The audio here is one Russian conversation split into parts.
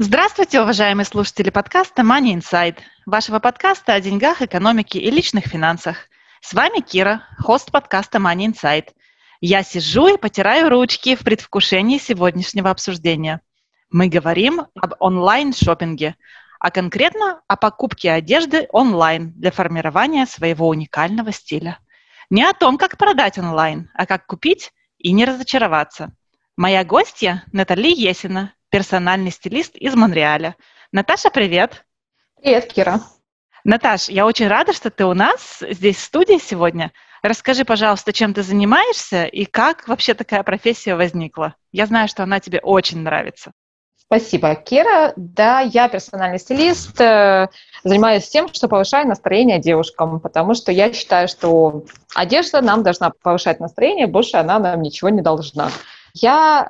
Здравствуйте, уважаемые слушатели подкаста Money Inside, вашего подкаста о деньгах, экономике и личных финансах. С вами Кира, хост подкаста Money Inside. Я сижу и потираю ручки в предвкушении сегодняшнего обсуждения. Мы говорим об онлайн-шопинге, а конкретно о покупке одежды онлайн для формирования своего уникального стиля. Не о том, как продать онлайн, а как купить и не разочароваться. Моя гостья Натали Есина, персональный стилист из Монреаля. Наташа, привет! Привет, Кира! Наташ, я очень рада, что ты у нас здесь в студии сегодня. Расскажи, пожалуйста, чем ты занимаешься и как вообще такая профессия возникла. Я знаю, что она тебе очень нравится. Спасибо, Кира. Да, я персональный стилист, э, занимаюсь тем, что повышаю настроение девушкам, потому что я считаю, что одежда нам должна повышать настроение, больше она нам ничего не должна. Я,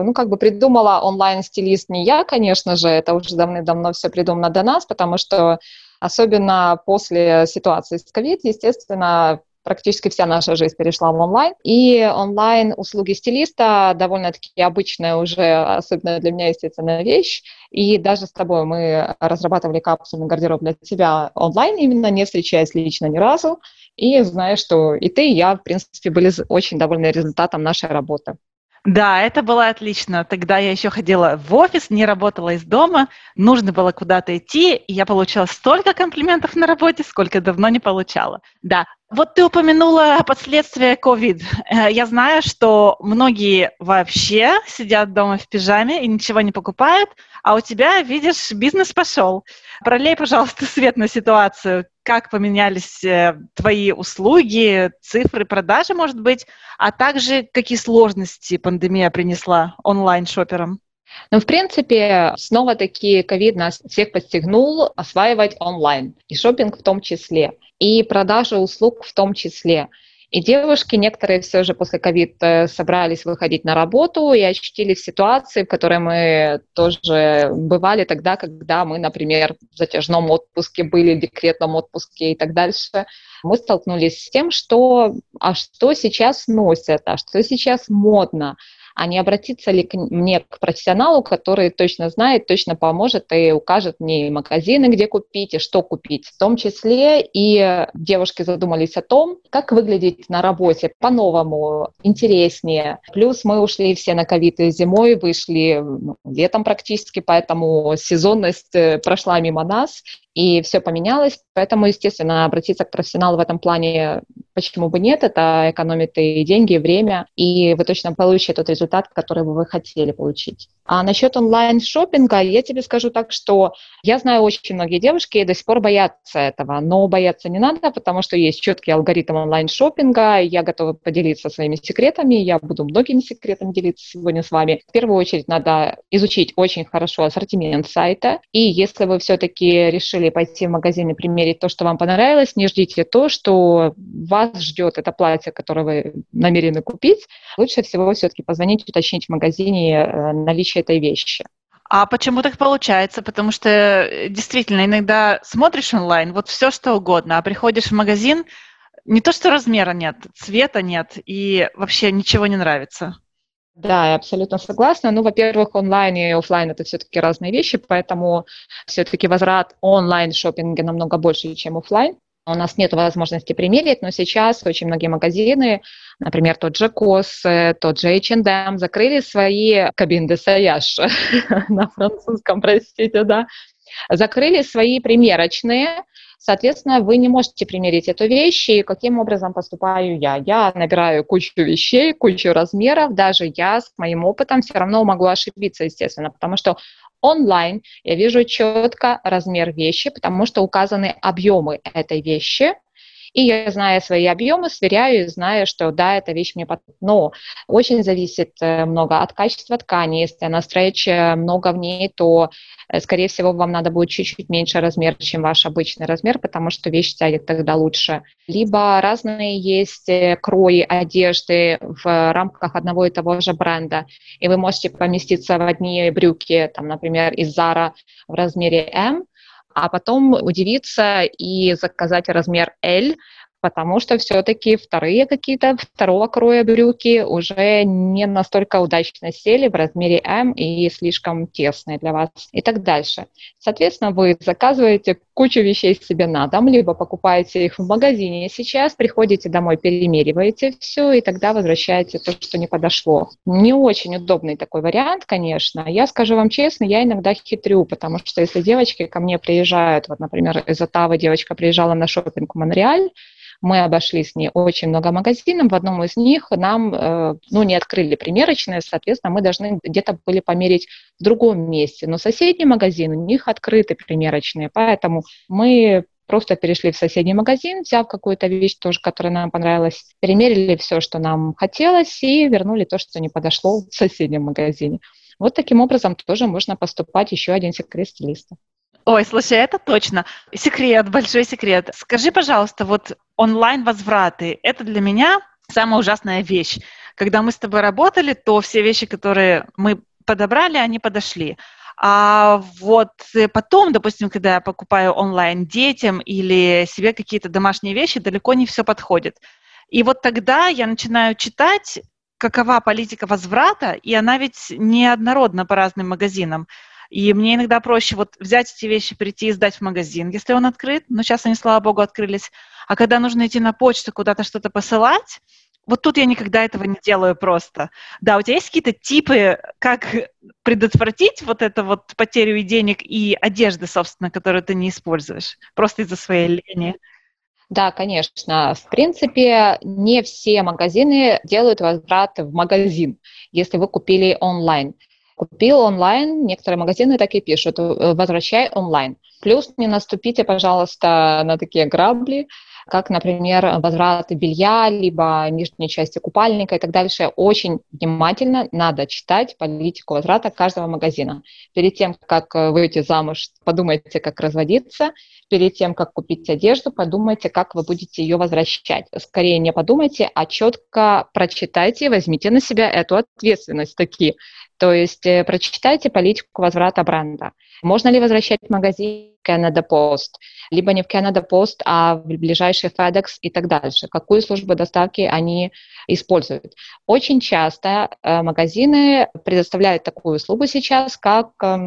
э, ну, как бы придумала онлайн-стилист не я, конечно же, это уже давным-давно все придумано до нас, потому что особенно после ситуации с ковид, естественно, практически вся наша жизнь перешла в онлайн. И онлайн-услуги стилиста довольно-таки обычная уже, особенно для меня, естественно, вещь. И даже с тобой мы разрабатывали капсульный гардероб для тебя онлайн, именно не встречаясь лично ни разу. И знаю, что и ты, и я, в принципе, были очень довольны результатом нашей работы. Да, это было отлично. Тогда я еще ходила в офис, не работала из дома, нужно было куда-то идти, и я получала столько комплиментов на работе, сколько давно не получала. Да, вот ты упомянула последствия COVID. Э, я знаю, что многие вообще сидят дома в пижаме и ничего не покупают, а у тебя, видишь, бизнес пошел. Пролей, пожалуйста, свет на ситуацию как поменялись э, твои услуги, цифры продажи, может быть, а также какие сложности пандемия принесла онлайн-шоперам? Ну, в принципе, снова-таки ковид нас всех подстегнул осваивать онлайн, и шопинг в том числе, и продажи услуг в том числе. И девушки, некоторые все же после ковид э, собрались выходить на работу и очутились ситуации, в которой мы тоже бывали тогда, когда мы, например, в затяжном отпуске были, в декретном отпуске и так дальше. Мы столкнулись с тем, что а что сейчас носят, а что сейчас модно, а не обратиться ли к мне к профессионалу, который точно знает, точно поможет и укажет мне магазины, где купить и что купить. В том числе и девушки задумались о том, как выглядеть на работе по-новому, интереснее. Плюс мы ушли все на ковид зимой, вышли ну, летом практически, поэтому сезонность э, прошла мимо нас и все поменялось, поэтому, естественно, обратиться к профессионалу в этом плане, почему бы нет, это экономит и деньги, и время, и вы точно получите тот результат, который бы вы хотели получить. А насчет онлайн-шопинга, я тебе скажу так, что я знаю очень многие девушки до сих пор боятся этого, но бояться не надо, потому что есть четкий алгоритм онлайн-шопинга, я готова поделиться своими секретами, я буду многими секретами делиться сегодня с вами. В первую очередь надо изучить очень хорошо ассортимент сайта, и если вы все-таки решили пойти в магазин и примерить то, что вам понравилось, не ждите то, что вас ждет это платье, которое вы намерены купить. Лучше всего все-таки позвонить, уточнить в магазине э, наличие наличие этой вещи. А почему так получается? Потому что э, действительно иногда смотришь онлайн, вот все что угодно, а приходишь в магазин, не то что размера нет, цвета нет, и вообще ничего не нравится. Да, я абсолютно согласна. Ну, во-первых, онлайн и офлайн это все-таки разные вещи, поэтому все-таки возврат онлайн шопинга намного больше, чем офлайн. У нас нет возможности примерить, но сейчас очень многие магазины, например, тот же Кос, тот же H&M, закрыли свои кабин де саяж на французском, простите, да, закрыли свои примерочные, Соответственно, вы не можете примерить эту вещь, и каким образом поступаю я? Я набираю кучу вещей, кучу размеров, даже я с моим опытом все равно могу ошибиться, естественно, потому что онлайн я вижу четко размер вещи, потому что указаны объемы этой вещи, И я, зная свои объемы, сверяю и знаю, что да, эта вещь мне подходит. Но очень зависит э, много от качества ткани. Если она стретч, много в ней, то, э, скорее всего, вам надо будет чуть-чуть меньше размер, чем ваш обычный размер, потому что вещь тянет тогда лучше. Либо разные есть э, крои одежды в рамках одного и того же бренда, и вы можете поместиться в одни брюки, там, например, из Zara в размере M, а потом удивиться и заказать размер L, потому что все-таки вторые какие-то второго кроя брюки уже не настолько удачно сели в размере М и слишком тесные для вас и так дальше. Соответственно, вы заказываете кучу вещей себе на дом, либо покупаете их в магазине сейчас, приходите домой, перемериваете все, и тогда возвращаете то, что не подошло. Не очень удобный такой вариант, конечно. Я скажу вам честно, я иногда хитрю, потому что если девочки ко мне приезжают, вот, например, из Оттавы девочка приезжала на шопинг в Монреаль, мы обошли с ней очень много магазинов. В одном из них нам э, ну, не открыли примерочные, соответственно, мы должны где-то были померить в другом месте. Но соседний магазин, у них открыты примерочные, поэтому мы просто перешли в соседний магазин, взяв какую-то вещь тоже, которая нам понравилась, перемерили все, что нам хотелось, и вернули то, что не подошло в соседнем магазине. Вот таким образом тоже можно поступать еще один секрет стилиста. Ой, слушай, это точно. Секрет, большой секрет. Скажи, пожалуйста, вот онлайн-возвраты, это для меня самая ужасная вещь. Когда мы с тобой работали, то все вещи, которые мы подобрали, они подошли. А вот потом, допустим, когда я покупаю онлайн детям или себе какие-то домашние вещи, далеко не все подходит. И вот тогда я начинаю читать, какова политика возврата, и она ведь неоднородна по разным магазинам. И мне иногда проще вот взять эти вещи, прийти и сдать в магазин, если он открыт. Но сейчас они, слава богу, открылись. А когда нужно идти на почту, куда-то что-то посылать, вот тут я никогда этого не делаю просто. Да, у тебя есть какие-то типы, как предотвратить вот эту вот потерю и денег, и одежды, собственно, которую ты не используешь, просто из-за своей лени? Да, конечно. В принципе, не все магазины делают возврат в магазин, если вы купили онлайн. Купил онлайн, некоторые магазины так и пишут, э, возвращай онлайн. Плюс не наступите, пожалуйста, на такие грабли, как, например, возврат белья, либо нижней части купальника и так дальше. Очень внимательно надо читать политику возврата каждого магазина. Перед тем, как выйти замуж, подумайте, как разводиться. Перед тем, как купить одежду, подумайте, как вы будете ее возвращать. Скорее не подумайте, а четко прочитайте, возьмите на себя эту ответственность такие. То есть э, прочитайте политику возврата бренда. Можно ли возвращать в магазин Canada Post? Либо не в Canada Post, а в ближайший FedEx и так дальше. Какую службу доставки они используют? Очень часто э, магазины предоставляют такую услугу сейчас, как э,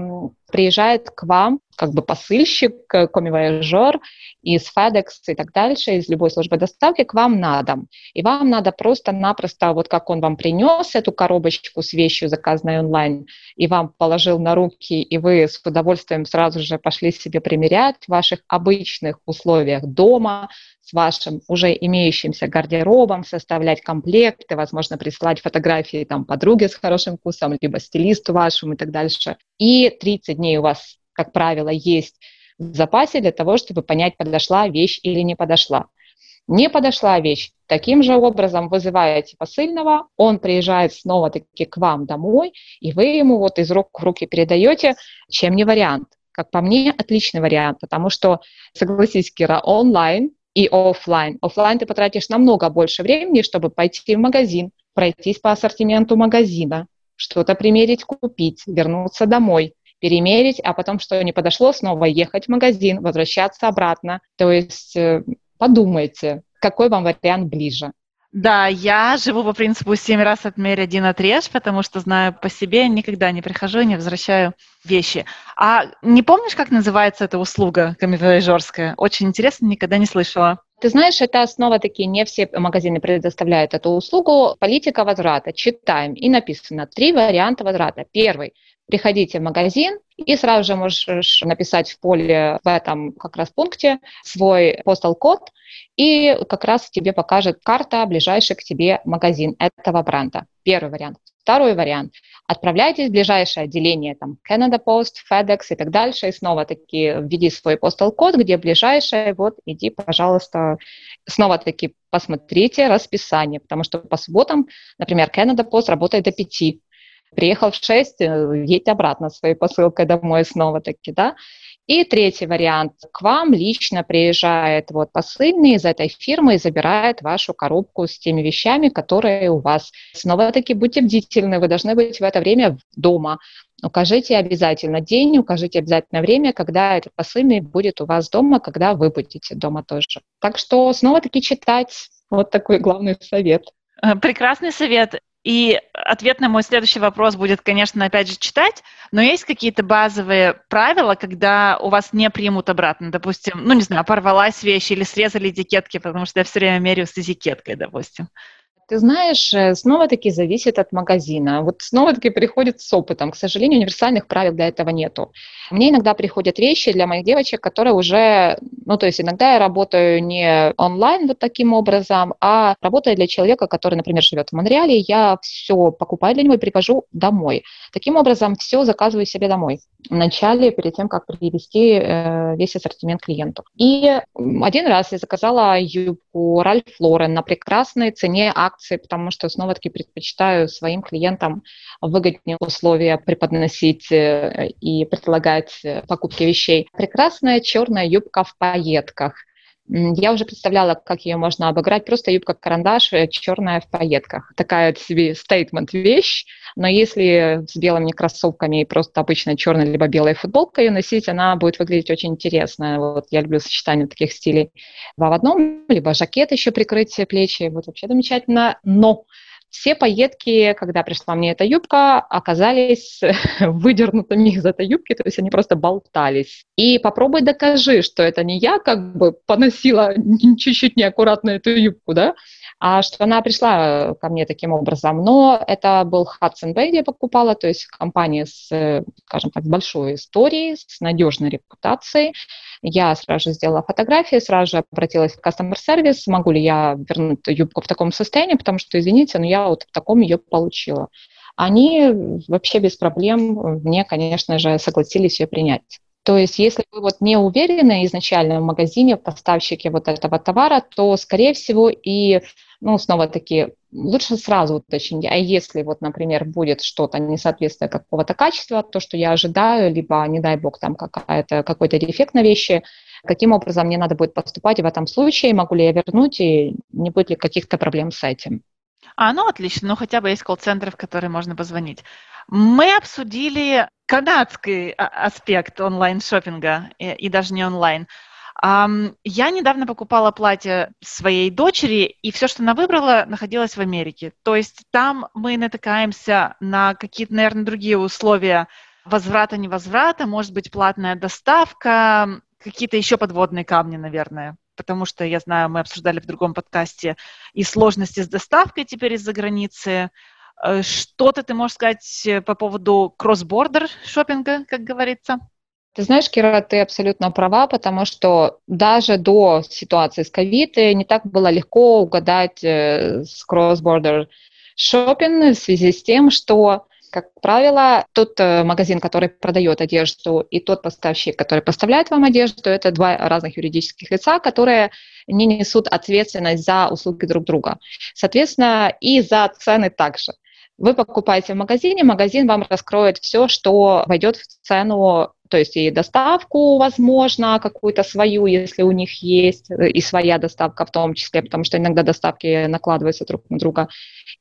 приезжает к вам как бы посыльщик, комивояжер из FedEx и так дальше, из любой службы доставки к вам на дом. И вам надо просто-напросто, вот как он вам принес эту коробочку с вещью, заказанной онлайн, и вам положил на руки, и вы с удовольствием сразу же пошли себе примерять в ваших обычных условиях дома, с вашим уже имеющимся гардеробом, составлять комплекты, возможно, присылать фотографии там подруге с хорошим вкусом, либо стилисту вашему и так дальше. И 30 дней у вас, как правило, есть в запасе для того, чтобы понять, подошла вещь или не подошла. Не подошла вещь. Таким же образом вызываете посыльного, он приезжает снова-таки к вам домой, и вы ему вот из рук в руки передаете, чем не вариант. Как по мне, отличный вариант, потому что, согласись, Кира, онлайн и офлайн. Офлайн ты потратишь намного больше времени, чтобы пойти в магазин, пройтись по ассортименту магазина, что-то примерить, купить, вернуться домой, перемерить, а потом, что не подошло, снова ехать в магазин, возвращаться обратно. То есть э, подумайте, какой вам вариант ближе. Да, я живу по принципу семь раз отмерь, один отрежь, потому что знаю по себе, никогда не прихожу и не возвращаю вещи. А не помнишь, как называется эта услуга камевояжерская? Очень интересно, никогда не слышала. Ты знаешь, это основа такие, не все магазины предоставляют эту услугу. Политика возврата. Читаем, и написано три варианта возврата. Первый. Приходите в магазин, И сразу же можешь написать в поле в этом как раз пункте свой postal код, и как раз тебе покажет карта ближайший к тебе магазин этого бренда. Первый вариант. Второй вариант. Отправляйтесь в ближайшее отделение, там, Canada Post, FedEx и так дальше, и снова-таки введи свой postal код, где ближайшее, вот, иди, пожалуйста, снова-таки посмотрите расписание, потому что по субботам, например, Canada Post работает до 5, приехал в 6, э, едь обратно своей посылкой домой снова-таки, да. И третий вариант. К вам лично приезжает вот посыльный из этой фирмы и забирает вашу коробку с теми вещами, которые у вас. Снова-таки будьте бдительны, вы должны быть в это время дома. Укажите обязательно день, укажите обязательно время, когда этот посыльный будет у вас дома, когда вы будете дома тоже. Так что снова-таки читать. Вот такой главный совет. Э, прекрасный совет. И ответ на мой следующий вопрос будет, конечно, опять же читать, но есть какие-то базовые правила, когда у вас не примут обратно, допустим, ну, не знаю, порвалась вещь или срезали этикетки, потому что я все время меряю с этикеткой, допустим. Ты знаешь, э, снова-таки зависит от магазина. Вот снова-таки приходит с опытом. К сожалению, универсальных правил для этого нету. Мне иногда приходят вещи для моих девочек, которые уже, ну, то есть иногда я работаю не онлайн вот таким образом, а работаю для человека, который, например, живет в Монреале, я все покупаю для него и привожу домой. Таким образом, все заказываю себе домой вначале, перед тем, как привести э, весь ассортимент клиенту. И один раз я заказала юбку Ральф Лорен на прекрасной цене акции, потому что снова-таки предпочитаю своим клиентам выгоднее условия преподносить э, и предлагать э, покупки вещей. Прекрасная черная юбка в пайетках. Я уже представляла, как ее можно обыграть. Просто юбка-карандаш э, черная в пайетках. Такая себе стейтмент вещь. Но если с белыми кроссовками и просто обычно черная либо белая футболка ее носить, она будет выглядеть очень интересно. Вот я люблю сочетание таких стилей. Два в одном, либо жакет еще прикрытие плечи. Вот вообще замечательно. Но все пайетки, когда пришла мне эта юбка, оказались выдернутыми из этой юбки, то есть они просто болтались. И попробуй докажи, что это не я как бы поносила чуть-чуть неаккуратно эту юбку, да, что она пришла ко мне таким образом. Но это был Hudson Bay, я покупала, то есть компания с, скажем так, большой историей, с надежной репутацией. Я сразу же сделала фотографии, сразу же обратилась в customer сервис, могу ли я вернуть юбку в таком состоянии, потому что, извините, но я вот в таком ее получила. Они вообще без проблем мне, конечно же, согласились ее принять. То есть, если вы вот не уверены изначально в магазине, в поставщике вот этого товара, то, скорее всего, и, ну, снова-таки, лучше сразу уточнить. А если вот, например, будет что-то несоответствие какого-то качества, то, что я ожидаю, либо, не дай бог, там какая-то, какой-то дефект на вещи, каким образом мне надо будет поступать в этом случае, могу ли я вернуть, и не будет ли каких-то проблем с этим. А, ну отлично, ну хотя бы есть колл-центры, в которые можно позвонить. Мы обсудили канадский а, аспект онлайн-шоппинга и, и даже не онлайн. Я недавно покупала платье своей дочери, и все, что она выбрала, находилось в Америке. То есть там мы натыкаемся на какие-то, наверное, другие условия возврата-невозврата, может быть, платная доставка, какие-то еще подводные камни, наверное. Потому что, я знаю, мы обсуждали в другом подкасте и сложности с доставкой теперь из-за границы. Э, что-то ты можешь сказать э, по поводу кросс-бордер шопинга, как говорится? Ты знаешь, Кира, ты абсолютно права, потому что даже до ситуации с ковид не так было легко угадать э, с cross-border shopping в связи с тем, что как правило, тот магазин, который продает одежду, и тот поставщик, который поставляет вам одежду, это два разных юридических лица, которые не несут ответственность за услуги друг друга. Соответственно, и за цены также. Вы покупаете в магазине, магазин вам раскроет все, что войдет в цену, то есть и доставку, возможно, какую-то свою, если у них есть, и своя доставка в том числе, потому что иногда доставки накладываются друг на друга,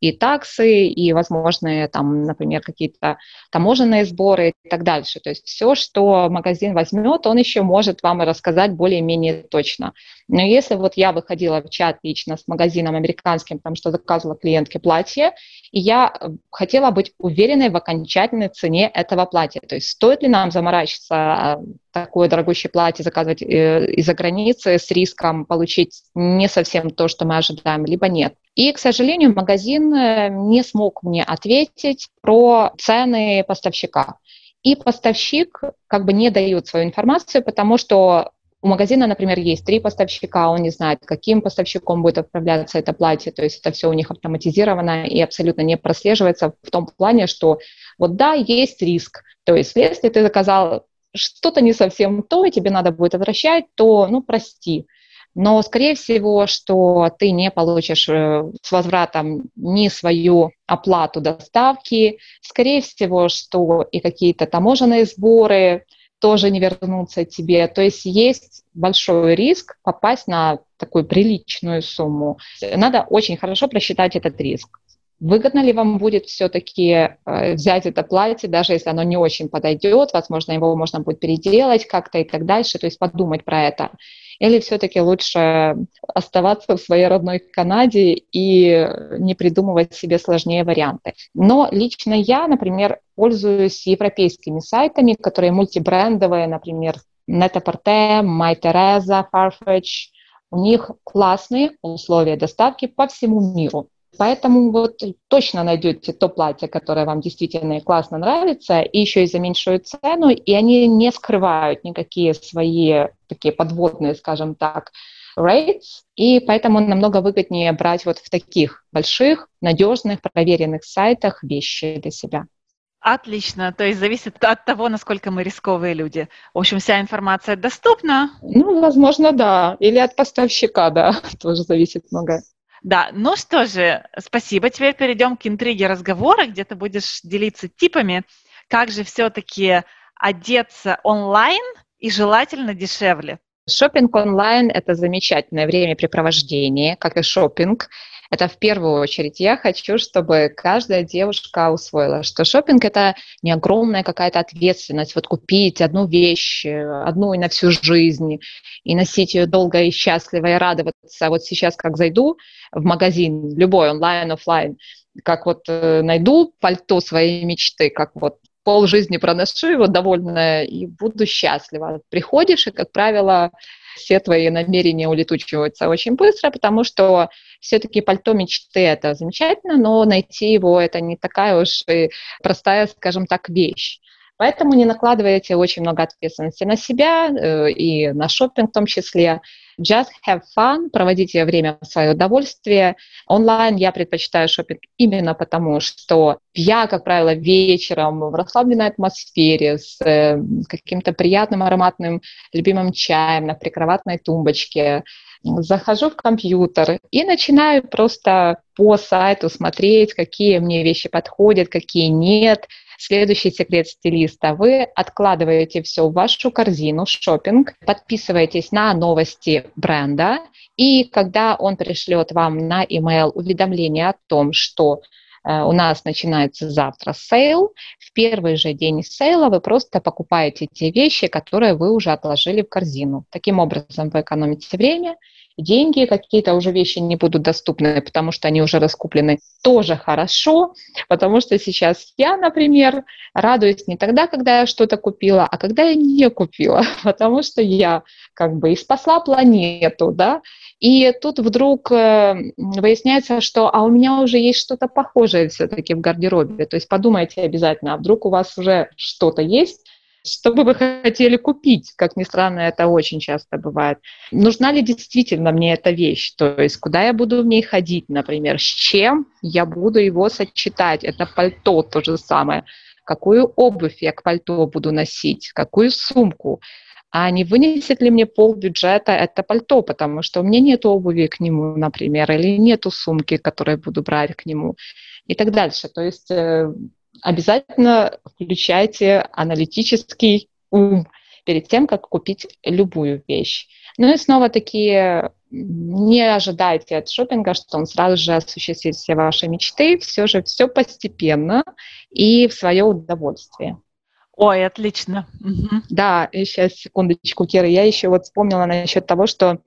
и таксы, и возможные там, например, какие-то таможенные сборы и так дальше. То есть все, что магазин возьмет, он еще может вам рассказать более-менее точно. Но если вот я выходила в чат лично с магазином американским, потому что заказывала клиентке платье, и я э, хотела быть уверенной в окончательной цене этого платья. То есть стоит ли нам заморачиваться а, такое дорогущее платье заказывать э, из-за границы с риском получить не совсем то, что мы ожидаем, либо нет. И, к сожалению, магазин э, не смог мне ответить про цены поставщика. и поставщик как бы не дает свою информацию, потому что у магазина, например, есть три поставщика, он не знает, каким поставщиком будет отправляться это платье, то есть это все у них автоматизировано и абсолютно не прослеживается в том плане, что вот да, есть риск. То есть если ты заказал что-то не совсем то, и тебе надо будет возвращать, то, ну, прости. Но, скорее всего, что ты не получишь э, с возвратом ни свою оплату доставки, скорее всего, что и какие-то таможенные сборы, тоже не вернутся тебе. То есть есть большой риск попасть на такую приличную сумму. Надо очень хорошо просчитать этот риск. Выгодно ли вам будет все-таки э, взять это платье, даже если оно не очень подойдет, возможно, его можно будет переделать как-то и так дальше, то есть подумать про это. Или все-таки лучше оставаться в своей родной Канаде и не придумывать себе сложнее варианты. Но лично я, например, пользуюсь европейскими сайтами, которые мультибрендовые, например, Net-a-Porter, MyTeresa, Farfetch. У них классные условия доставки по всему миру. Поэтому вот точно найдете то платье, которое вам действительно классно нравится, и еще и за меньшую цену, и они не скрывают никакие свои такие подводные, скажем так, rates, и поэтому намного выгоднее брать вот в таких больших, надежных, проверенных сайтах вещи для себя. Отлично. То есть зависит от того, насколько мы рисковые люди. В общем, вся информация доступна. Ну, возможно, да. Или от поставщика, да, тоже зависит много. Да, ну что же, спасибо. Теперь перейдем к интриге разговора, где ты будешь делиться типами, как же все-таки одеться онлайн и желательно дешевле. Шопинг онлайн – это замечательное времяпрепровождение, как и шопинг. Это в первую очередь я хочу, чтобы каждая девушка усвоила, что шопинг это не огромная какая-то ответственность, вот купить одну вещь, одну и на всю жизнь, и носить ее долго и счастливо, и радоваться. Вот сейчас как зайду в магазин, любой, онлайн, офлайн, как вот э, найду пальто своей мечты, как вот пол жизни проношу его довольная и буду счастлива. Приходишь, и, как правило, все твои намерения улетучиваются очень быстро, потому что все-таки пальто мечты – это замечательно, но найти его – это не такая уж и простая, скажем так, вещь. Поэтому не накладывайте очень много ответственности на себя э, и на шопинг в том числе. Just have fun, проводите время в свое удовольствие. Онлайн я предпочитаю шопинг именно потому, что я, как правило, вечером в расслабленной атмосфере с э, каким-то приятным ароматным любимым чаем на прикроватной тумбочке, захожу в компьютер и начинаю просто по сайту смотреть, какие мне вещи подходят, какие нет. Следующий секрет стилиста. Вы откладываете все в вашу корзину, шопинг, подписываетесь на новости бренда, и когда он пришлет вам на email уведомление о том, что у нас начинается завтра sale. В первый же день sale а вы просто покупаете те вещи, которые вы уже отложили в корзину. Таким образом вы экономите время деньги, какие-то уже вещи не будут доступны, потому что они уже раскуплены, тоже хорошо, потому что сейчас я, например, радуюсь не тогда, когда я что-то купила, а когда я не купила, потому что я как бы и спасла планету, да, и тут вдруг э, выясняется, что а у меня уже есть что-то похожее все-таки в гардеробе. То есть подумайте обязательно, а вдруг у вас уже что-то есть, что бы вы хотели купить? Как ни странно, это очень часто бывает. Нужна ли действительно мне эта вещь? То есть куда я буду в ней ходить, например? С чем я буду его сочетать? Это пальто то же самое. Какую обувь я к пальто буду носить? Какую сумку? А не вынесет ли мне пол бюджета это пальто, потому что у меня нет обуви к нему, например, или нету сумки, которую буду брать к нему и так дальше. То есть э, обязательно включайте аналитический ум перед тем, как купить любую вещь. Ну и снова такие не ожидайте от шопинга, что он сразу же осуществит все ваши мечты, все же все постепенно и в свое удовольствие. Ой, отлично. Угу. Да, сейчас секундочку, Кира, я еще вот вспомнила насчет того, что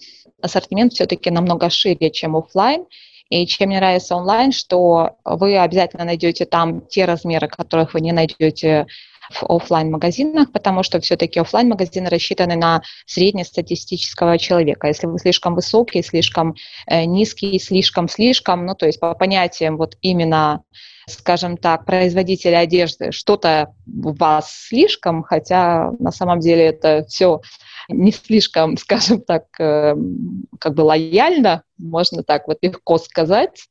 ассортимент все-таки намного шире, чем офлайн, и чем мне нравится онлайн, что вы обязательно найдете там те размеры, которых вы не найдете в офлайн магазинах потому что все-таки офлайн магазины рассчитаны на среднестатистического человека. Если вы слишком высокий, слишком э, низкий, слишком-слишком, ну, то есть по понятиям вот именно скажем так, производители одежды, что-то у вас слишком, хотя на самом деле это все не слишком, скажем так, эм, как бы лояльно, можно так вот легко сказать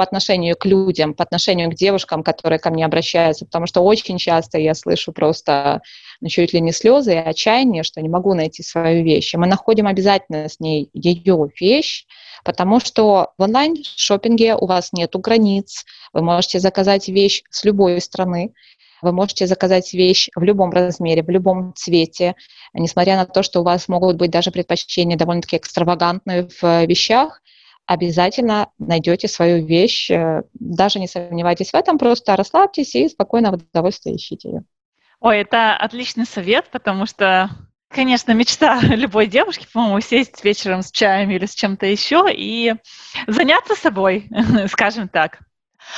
по отношению к людям, по отношению к девушкам, которые ко мне обращаются, потому что очень часто я слышу просто ну, чуть ли не слезы и отчаяние, что не могу найти свою вещь. И мы находим обязательно с ней ее вещь, потому что в онлайн-шопинге у вас нет границ, вы можете заказать вещь с любой страны, вы можете заказать вещь в любом размере, в любом цвете, несмотря на то, что у вас могут быть даже предпочтения довольно-таки экстравагантные в вещах, обязательно найдете свою вещь. Э, даже не сомневайтесь в этом, просто расслабьтесь и спокойно в удовольствие ищите ее. Ой, это отличный совет, потому что, конечно, мечта любой девушки, по-моему, сесть вечером с чаем или с чем-то еще и заняться собой, скажем так.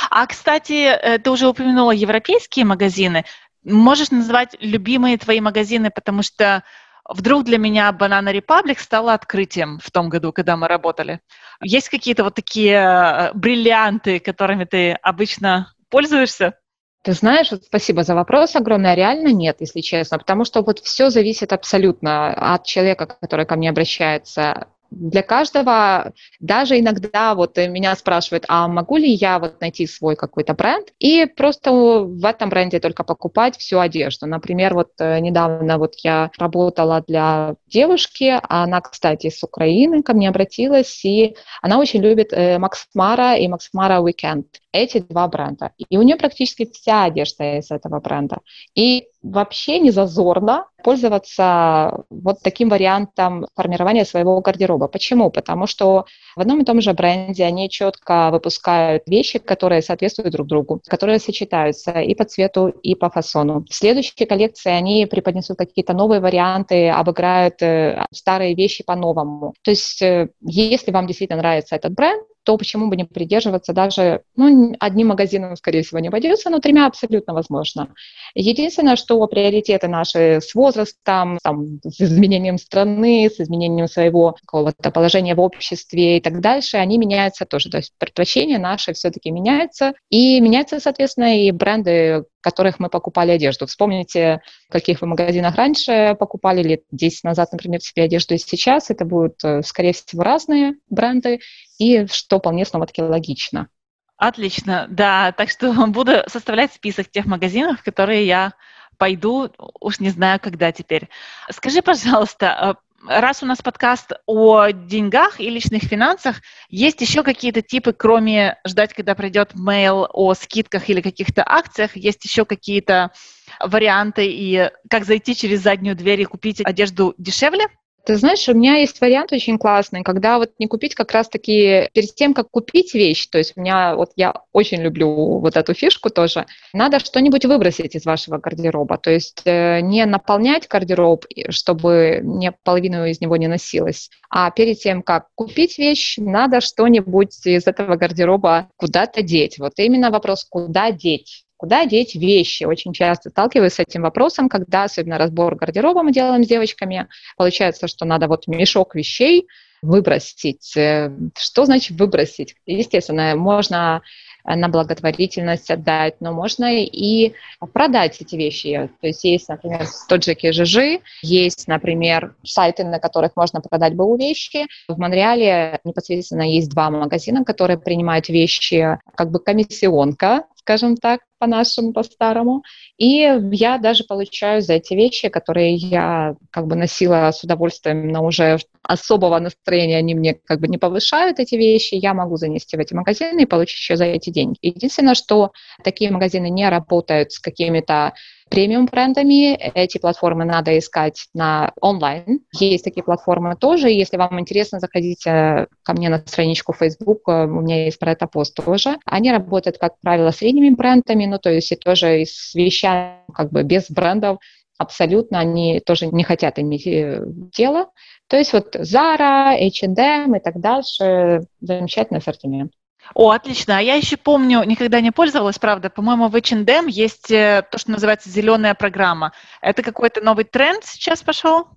А, кстати, э, ты уже упомянула европейские магазины. Можешь назвать любимые твои магазины, потому что вдруг для меня Banana Republic стало открытием в том году, когда мы работали. Есть какие-то вот такие э, бриллианты, которыми ты обычно пользуешься? Ты знаешь, спасибо за вопрос огромное. Реально нет, если честно, потому что вот все зависит абсолютно от человека, который ко мне обращается для каждого, даже иногда вот меня спрашивают, а могу ли я вот найти свой какой-то бренд? И просто в этом бренде только покупать всю одежду. Например, вот э, недавно вот я работала для девушки, она, кстати, с Украины, ко мне обратилась, и она очень любит э, Макс Мара и Макс Мара Weekend эти два бренда. И у нее практически вся одежда из этого бренда. И вообще не зазорно пользоваться вот таким вариантом формирования своего гардероба. Почему? Потому что в одном и том же бренде они четко выпускают вещи, которые соответствуют друг другу, которые сочетаются и по цвету, и по фасону. В следующей коллекции они преподнесут какие-то новые варианты, обыграют э, старые вещи по-новому. То есть, э, если вам действительно нравится этот бренд, то почему бы не придерживаться даже, ну, одним магазином, скорее всего, не обойдется, но тремя абсолютно возможно. Единственное, что приоритеты наши с возрастом, там, с изменением страны, с изменением своего какого-то положения в обществе и так дальше, они меняются тоже. То есть предпочтения наши все-таки меняются. И меняются, соответственно, и бренды, которых мы покупали одежду. Вспомните, в каких вы магазинах раньше покупали, лет 10 назад, например, себе одежду, и сейчас это будут, э, скорее всего, разные бренды, и что вполне снова-таки логично. Отлично, да, так что буду составлять список тех магазинов, в которые я пойду, уж не знаю, когда теперь. Скажи, пожалуйста, э, раз у нас подкаст о деньгах и личных финансах, есть еще какие-то типы, кроме ждать, когда придет mail о скидках или каких-то акциях, есть еще какие-то варианты и как зайти через заднюю дверь и купить одежду дешевле? Ты знаешь, у меня есть вариант очень классный, когда вот не купить как раз-таки перед тем, как купить вещь, то есть у меня вот я очень люблю вот эту фишку тоже, надо что-нибудь выбросить из вашего гардероба, то есть э, не наполнять гардероб, чтобы не половину из него не носилось, а перед тем, как купить вещь, надо что-нибудь из этого гардероба куда-то деть. Вот именно вопрос, куда деть куда деть вещи. Очень часто сталкиваюсь с этим вопросом, когда особенно разбор гардероба мы делаем с девочками. Получается, что надо вот мешок вещей выбросить. Э, что значит выбросить? Естественно, можно на благотворительность отдать, но можно и продать эти вещи. То есть есть, например, тот же Кижижи, есть, например, сайты, на которых можно продать БУ вещи. В Монреале непосредственно есть два магазина, которые принимают вещи как бы комиссионка, скажем так, по-нашему, по-старому. И я даже получаю за эти вещи, которые я как бы носила с удовольствием, но уже особого настроения они мне как бы не повышают эти вещи, я могу занести в эти магазины и получить еще за эти деньги. Единственное, что такие магазины не работают с какими-то премиум брендами. Эти платформы надо искать на онлайн. Есть такие платформы тоже. Если вам интересно, заходите ко мне на страничку Facebook, у меня есть про это пост тоже. Они работают, как правило, средними брендами, ну, то есть и тоже с вещами как бы без брендов, абсолютно они тоже не хотят иметь э, дело. То есть вот Zara, H&M и так дальше, замечательный ассортимент. О, отлично. А я еще помню, никогда не пользовалась, правда. По-моему, в H&M есть э, то, что называется зеленая программа. Это какой-то новый тренд сейчас пошел?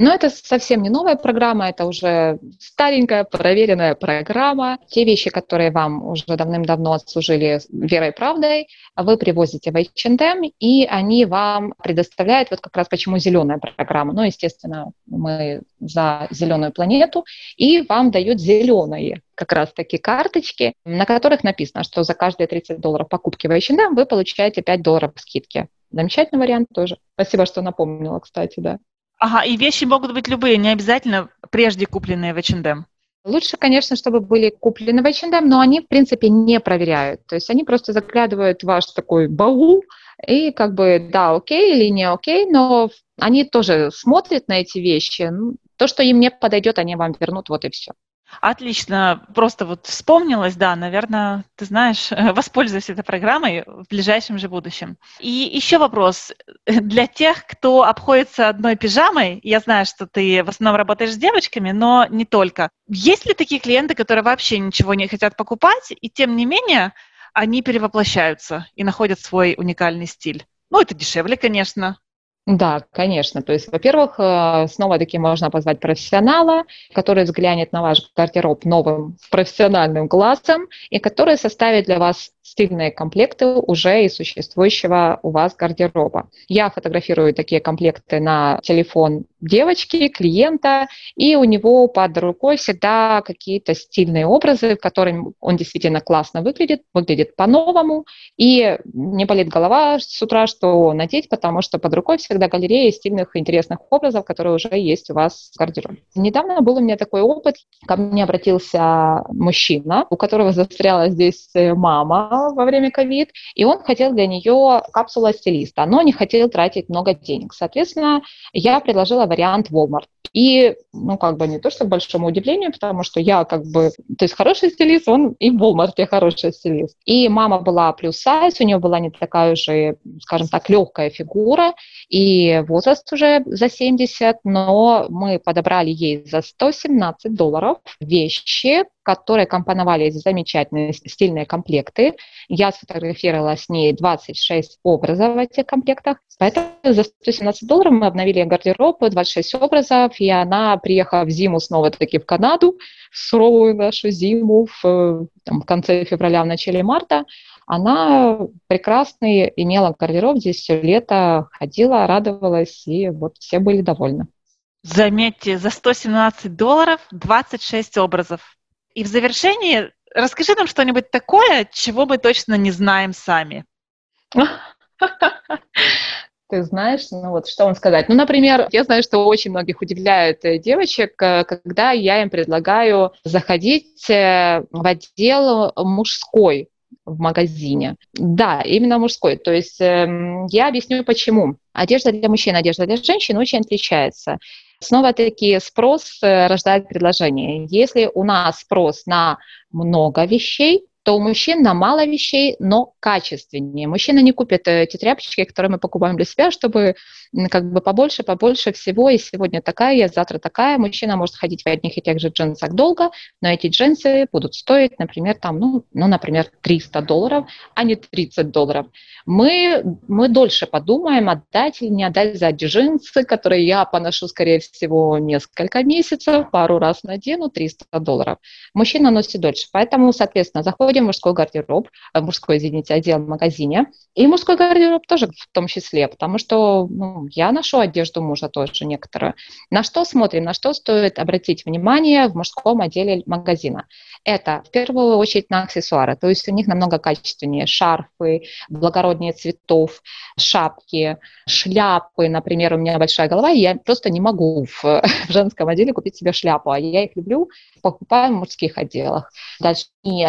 Но это совсем не новая программа, это уже старенькая, проверенная программа. Те вещи, которые вам уже давным-давно отслужили верой и правдой, вы привозите в H&M, и они вам предоставляют, вот как раз почему зеленая программа. Ну, естественно, мы за зеленую планету, и вам дают зеленые как раз таки карточки, на которых написано, что за каждые 30 долларов покупки в H&M вы получаете 5 долларов скидки. Замечательный вариант тоже. Спасибо, что напомнила, кстати, да. Ага, и вещи могут быть любые, не обязательно прежде купленные в H&M. Лучше, конечно, чтобы были куплены в H&M, но они, в принципе, не проверяют. То есть они просто заглядывают в ваш такой баул и как бы, да, окей или не окей, но они тоже смотрят на эти вещи. То, что им не подойдет, они вам вернут, вот и все. Отлично. Просто вот вспомнилось, да, наверное, ты знаешь, воспользуюсь этой программой в ближайшем же будущем. И еще вопрос. Для тех, кто обходится одной пижамой, я знаю, что ты в основном работаешь с девочками, но не только. Есть ли такие клиенты, которые вообще ничего не хотят покупать, и тем не менее они перевоплощаются и находят свой уникальный стиль? Ну, это дешевле, конечно, да, конечно. То есть, во-первых, э, снова-таки можно позвать профессионала, который взглянет на ваш гардероб новым профессиональным глазом и который составит для вас стильные комплекты уже из существующего у вас гардероба. Я фотографирую такие комплекты на телефон девочки, клиента, и у него под рукой всегда какие-то стильные образы, в которых он действительно классно выглядит, выглядит по-новому, и не болит голова с утра, что надеть, потому что под рукой всегда галерея стильных интересных образов, которые уже есть у вас в гардеробе. Недавно был у меня такой опыт, ко мне обратился мужчина, у которого застряла здесь мама во время ковид, и он хотел для нее капсула стилиста, но не хотел тратить много денег. Соответственно, я предложила вариант Walmart. И, ну, как бы не то, что к большому удивлению, потому что я как бы, то есть хороший стилист, он и в Walmart хороший стилист. И мама была плюс сайз, у нее была не такая уже, скажем так, легкая фигура, и возраст уже за 70, но мы подобрали ей за 117 долларов вещи, которые компоновались в замечательные стильные комплекты. Я сфотографировала с ней 26 образов в этих комплектах. Поэтому за 117 долларов мы обновили гардероб, 26 образов, и она, приехала в зиму снова-таки в Канаду, в суровую нашу зиму, в, там, в конце февраля, в начале марта, она прекрасный имела гардероб, здесь все лето ходила, радовалась, и вот все были довольны. Заметьте, за 117 долларов 26 образов. И в завершении расскажи нам что-нибудь такое, чего мы точно не знаем сами. Ты знаешь, ну вот что вам сказать. Ну, например, я знаю, что очень многих удивляет э, девочек, э, когда я им предлагаю заходить э, в отдел мужской в магазине. Да, именно мужской. То есть э, я объясню почему. Одежда для мужчин, одежда для женщин очень отличается. Снова-таки спрос рождает предложение. Если у нас спрос на много вещей, то у мужчин на мало вещей, но качественнее. Мужчина не купит эти тряпочки, которые мы покупаем для себя, чтобы как бы побольше, побольше всего, и сегодня такая, и завтра такая. Мужчина может ходить в одних и тех же джинсах долго, но эти джинсы будут стоить, например, там, ну, ну например, 300 долларов, а не 30 долларов. Мы, мы дольше подумаем, отдать или не отдать за джинсы, которые я поношу, скорее всего, несколько месяцев, пару раз надену, 300 долларов. Мужчина носит дольше, поэтому, соответственно, заходим в мужской гардероб, в мужской, извините, отдел в магазине, и мужской гардероб тоже в том числе, потому что ну, я ношу одежду мужа тоже некоторую. На что смотрим, на что стоит обратить внимание в мужском отделе магазина? Это в первую очередь на аксессуары, то есть у них намного качественнее шарфы, благороднее цветов, шапки, шляпы. Например, у меня большая голова, и я просто не могу в, в женском отделе купить себе шляпу, а я их люблю, покупаю в мужских отделах. Дальше и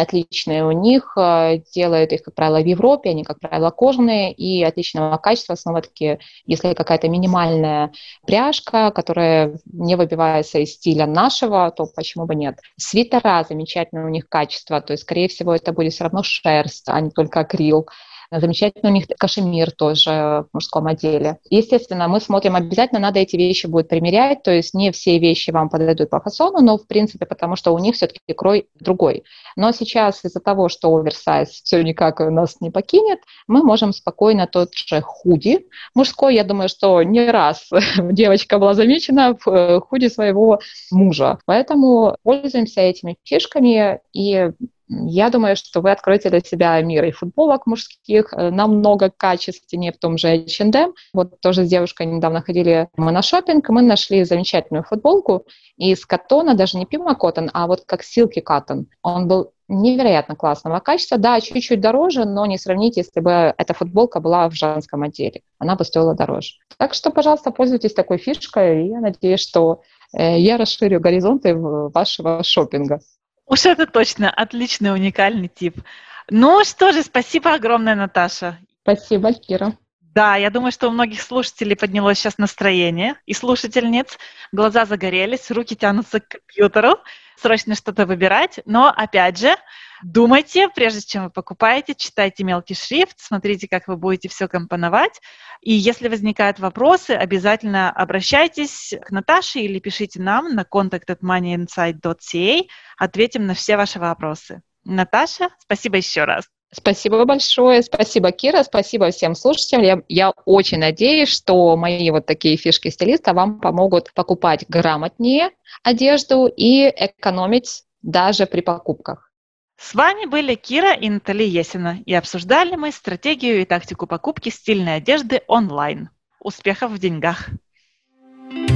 отличные у них, э, делают их, как правило, в Европе, они, как правило, кожаные и отличного качества, снова-таки, если какая-то минимальная пряжка, которая не выбивается из стиля нашего, то почему бы нет. Свитера замечательное у них качество, то есть, скорее всего, это будет все равно шерсть, а не только акрил. Замечательно у них кашемир тоже в мужском отделе. Естественно, мы смотрим, обязательно надо эти вещи будет примерять, то есть не все вещи вам подойдут по фасону, но в принципе, потому что у них все-таки крой другой. Но сейчас из-за того, что оверсайз все никак нас не покинет, мы можем спокойно тот же худи мужской, я думаю, что не раз девочка была замечена в э, худи своего мужа. Поэтому пользуемся этими фишками и я думаю, что вы откроете для себя мир и футболок мужских э, намного качественнее в том же H&M. Вот тоже с девушкой недавно ходили мы на шопинг, мы нашли замечательную футболку из катона, даже не пима коттон, а вот как силки каттон. Он был невероятно классного качества. Да, чуть-чуть дороже, но не сравнить, если бы эта футболка была в женском отделе. Она бы стоила дороже. Так что, пожалуйста, пользуйтесь такой фишкой. И я надеюсь, что э, я расширю горизонты вашего шопинга. Уж это точно отличный, уникальный тип. Ну что же, спасибо огромное, Наташа. Спасибо, Кира. Да, я думаю, что у многих слушателей поднялось сейчас настроение, и слушательниц глаза загорелись, руки тянутся к компьютеру, срочно что-то выбирать. Но, опять же, думайте, прежде чем вы покупаете, читайте мелкий шрифт, смотрите, как вы будете все компоновать. И если возникают вопросы, обязательно обращайтесь к Наташе или пишите нам на contact at moneyinsight.ca, ответим на все ваши вопросы. Наташа, спасибо еще раз. Спасибо большое, спасибо, Кира, спасибо всем слушателям. Я, я очень надеюсь, что мои вот такие фишки стилиста вам помогут покупать грамотнее одежду и экономить даже при покупках. С вами были Кира и Наталья Есина, и обсуждали мы стратегию и тактику покупки стильной одежды онлайн. Успехов в деньгах!